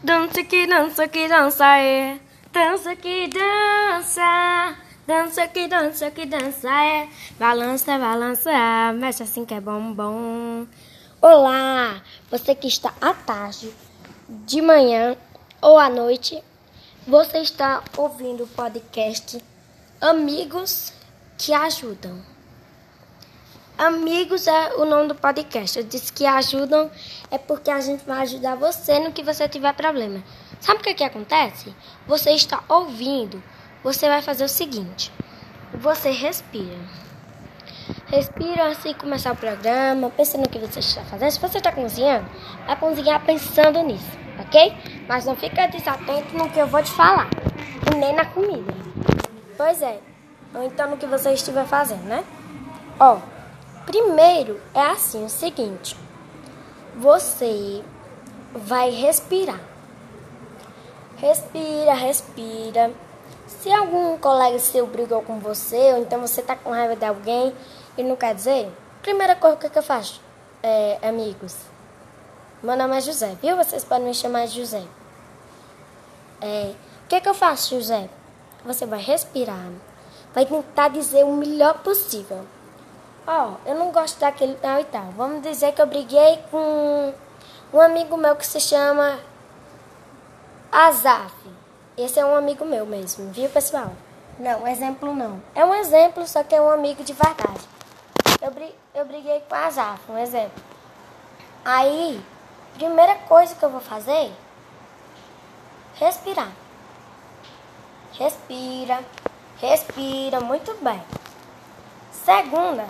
Dança que dança que dança é. Dança que dança. Dança que dança que dança é. Balança, balança. Mexe assim que é bom, bom. Olá, você que está à tarde, de manhã ou à noite, você está ouvindo o podcast Amigos que Ajudam. Amigos é o nome do podcast. Eu disse que ajudam é porque a gente vai ajudar você no que você tiver problema. Sabe o que, que acontece? Você está ouvindo, você vai fazer o seguinte: você respira. Respira assim começar o programa, pensa no que você está fazendo. Se você está cozinhando, vai cozinhar pensando nisso, ok? Mas não fica desatento no que eu vou te falar, e nem na comida. Pois é, ou então no que você estiver fazendo, né? Ó. Primeiro é assim, o seguinte. Você vai respirar. Respira, respira. Se algum colega seu brigou com você, ou então você tá com raiva de alguém e não quer dizer, primeira coisa que, eu faço, é, amigos. Meu nome é José, viu? Vocês podem me chamar de José. É, o que, que eu faço, José? Você vai respirar, vai tentar dizer o melhor possível. Ó, oh, eu não gosto daquele tal e tal. Vamos dizer que eu briguei com um amigo meu que se chama Azaf. Esse é um amigo meu mesmo, viu, pessoal? Não, exemplo não. É um exemplo, só que é um amigo de verdade. Eu, brig eu briguei com Azaf, um exemplo. Aí, primeira coisa que eu vou fazer, respirar. Respira, respira, muito bem. Segunda,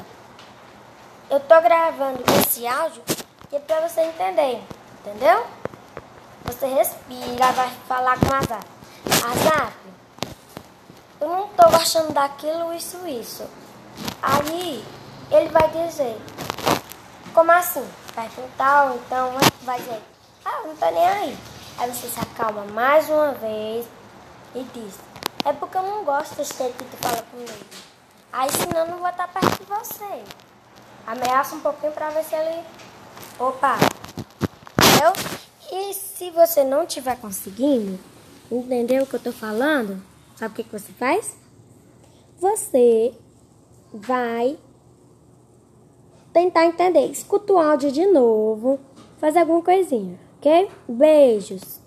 eu tô gravando esse áudio que é pra você entender, entendeu? Você respira, vai falar com Azar. Azar, eu não tô gostando daquilo, isso, isso. Aí ele vai dizer, como assim? Vai tal, então vai dizer, ah, não tô nem aí. Aí você se acalma mais uma vez e diz, é porque eu não gosto desse jeito que tu fala comigo. Aí senão eu não vou estar perto de você. Ameaça um pouquinho para ver se ele. Opa! Entendeu? E se você não estiver conseguindo, entendeu o que eu tô falando? Sabe o que, que você faz? Você vai tentar entender. Escuta o áudio de novo, fazer alguma coisinha, ok? Beijos!